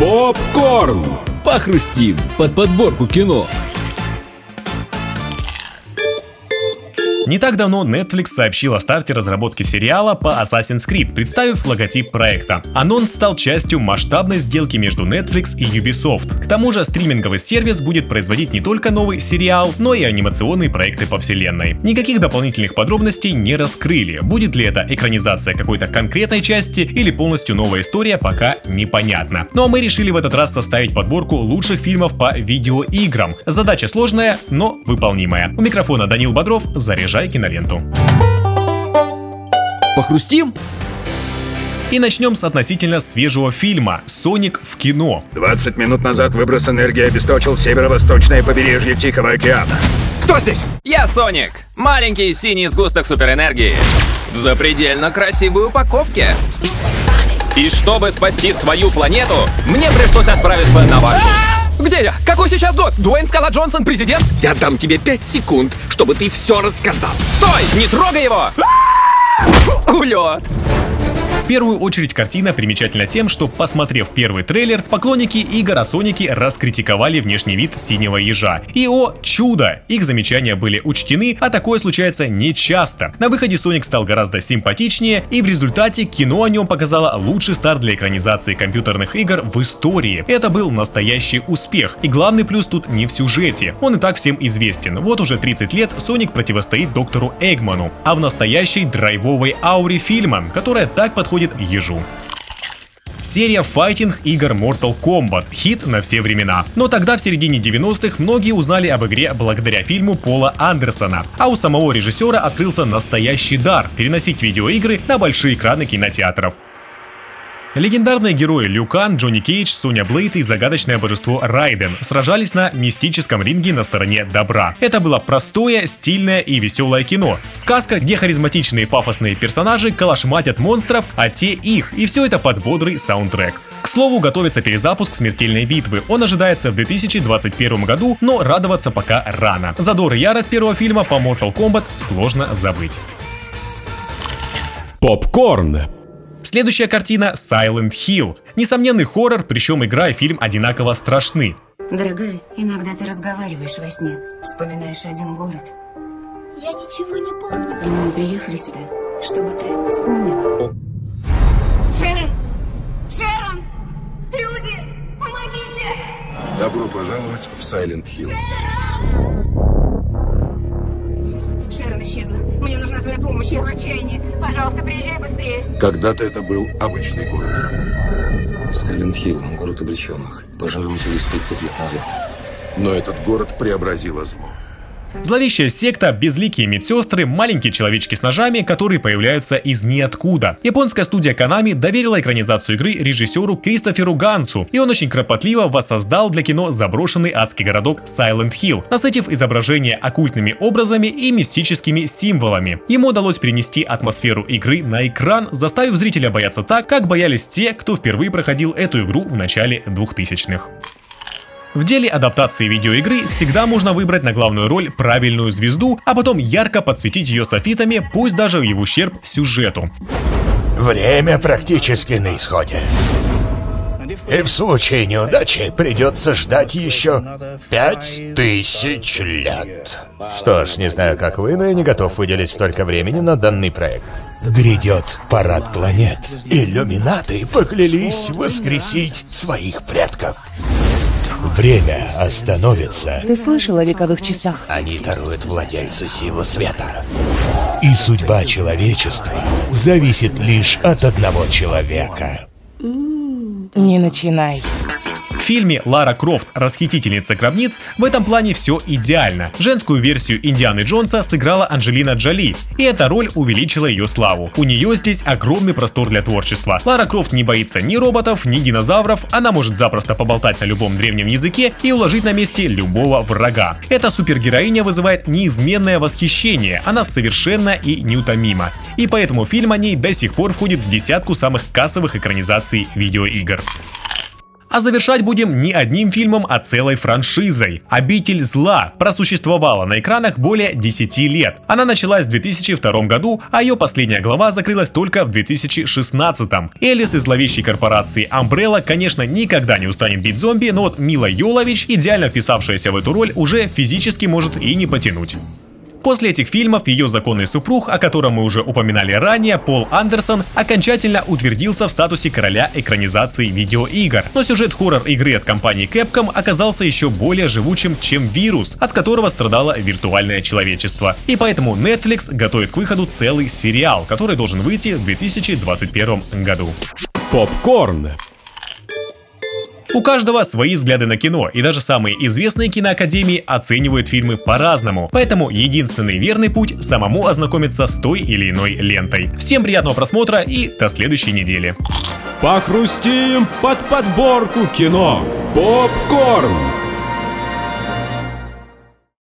Попкорн! Похрустим под подборку кино. Не так давно Netflix сообщил о старте разработки сериала по Assassin's Creed, представив логотип проекта. Анонс стал частью масштабной сделки между Netflix и Ubisoft. К тому же стриминговый сервис будет производить не только новый сериал, но и анимационные проекты по вселенной. Никаких дополнительных подробностей не раскрыли. Будет ли это экранизация какой-то конкретной части или полностью новая история, пока непонятно. Ну а мы решили в этот раз составить подборку лучших фильмов по видеоиграм. Задача сложная, но выполнимая. У микрофона Данил Бодров, заряжай Включай киноленту. Похрустим? И начнем с относительно свежего фильма «Соник в кино». 20 минут назад выброс энергии обесточил северо-восточное побережье Тихого океана. Кто здесь? Я Соник. Маленький синий сгусток суперэнергии. В запредельно красивой упаковке. И чтобы спасти свою планету, мне пришлось отправиться на вашу. Где я? Какой сейчас год? Дуэйн Скала Джонсон президент? Я дам тебе пять секунд, чтобы ты все рассказал. Стой! Не трогай его! Улет! Первую очередь картина примечательна тем, что, посмотрев первый трейлер, поклонники игр о Сонике раскритиковали внешний вид синего ежа. И о чудо! Их замечания были учтены, а такое случается не часто. На выходе Соник стал гораздо симпатичнее, и в результате кино о нем показало лучший старт для экранизации компьютерных игр в истории. Это был настоящий успех. И главный плюс тут не в сюжете. Он и так всем известен. Вот уже 30 лет Соник противостоит доктору Эгману, а в настоящей драйвовой ауре фильма, которая так подходит подходит ежу. Серия файтинг игр Mortal Kombat – хит на все времена. Но тогда, в середине 90-х, многие узнали об игре благодаря фильму Пола Андерсона. А у самого режиссера открылся настоящий дар – переносить видеоигры на большие экраны кинотеатров. Легендарные герои Люкан, Джонни Кейдж, Соня Блейд и загадочное божество Райден сражались на мистическом ринге на стороне добра. Это было простое, стильное и веселое кино. Сказка, где харизматичные пафосные персонажи калашматят монстров, а те их, и все это под бодрый саундтрек. К слову, готовится перезапуск смертельной битвы. Он ожидается в 2021 году, но радоваться пока рано. Задор и ярость первого фильма по Mortal Kombat сложно забыть. Попкорн Следующая картина Silent Hill. Несомненный хоррор, причем игра и фильм одинаково страшны. Дорогая, иногда ты разговариваешь во сне, вспоминаешь один город. Я ничего не помню. И мы приехали сюда, чтобы ты вспомнила. Шерон! Шерон! Люди, помогите! Добро пожаловать в Silent Hill. Шерон Когда-то это был обычный город. Сайлент Хилл, город обреченных. Пожар начались 30 лет назад. Но этот город преобразило зло. Зловещая секта, безликие медсестры, маленькие человечки с ножами, которые появляются из ниоткуда. Японская студия Konami доверила экранизацию игры режиссеру Кристоферу Гансу, и он очень кропотливо воссоздал для кино заброшенный адский городок Silent Hill, насытив изображение оккультными образами и мистическими символами. Ему удалось перенести атмосферу игры на экран, заставив зрителя бояться так, как боялись те, кто впервые проходил эту игру в начале 2000-х. В деле адаптации видеоигры всегда можно выбрать на главную роль правильную звезду, а потом ярко подсветить ее софитами, пусть даже в ущерб сюжету. Время практически на исходе. И в случае неудачи придется ждать еще пять тысяч лет. Что ж, не знаю, как вы, но я не готов выделить столько времени на данный проект. Грядет парад планет. Иллюминаты поклялись воскресить своих предков. Время остановится. Ты слышал о вековых часах? Они даруют владельцу силу света. И судьба человечества зависит лишь от одного человека. Не начинай. В фильме Лара Крофт «Расхитительница гробниц» в этом плане все идеально. Женскую версию Индианы Джонса сыграла Анджелина Джоли, и эта роль увеличила ее славу. У нее здесь огромный простор для творчества. Лара Крофт не боится ни роботов, ни динозавров, она может запросто поболтать на любом древнем языке и уложить на месте любого врага. Эта супергероиня вызывает неизменное восхищение, она совершенна и неутомима. И поэтому фильм о ней до сих пор входит в десятку самых кассовых экранизаций видеоигр. А завершать будем не одним фильмом, а целой франшизой. «Обитель зла» просуществовала на экранах более 10 лет. Она началась в 2002 году, а ее последняя глава закрылась только в 2016. Элис из зловещей корпорации Umbrella, конечно, никогда не устанет бить зомби, но вот Мила Йолович, идеально вписавшаяся в эту роль, уже физически может и не потянуть. После этих фильмов ее законный супруг, о котором мы уже упоминали ранее, Пол Андерсон, окончательно утвердился в статусе короля экранизации видеоигр. Но сюжет хоррор игры от компании Capcom оказался еще более живучим, чем вирус, от которого страдало виртуальное человечество. И поэтому Netflix готовит к выходу целый сериал, который должен выйти в 2021 году. Попкорн. У каждого свои взгляды на кино, и даже самые известные киноакадемии оценивают фильмы по-разному. Поэтому единственный верный путь – самому ознакомиться с той или иной лентой. Всем приятного просмотра и до следующей недели. Похрустим под подборку кино. Попкорн.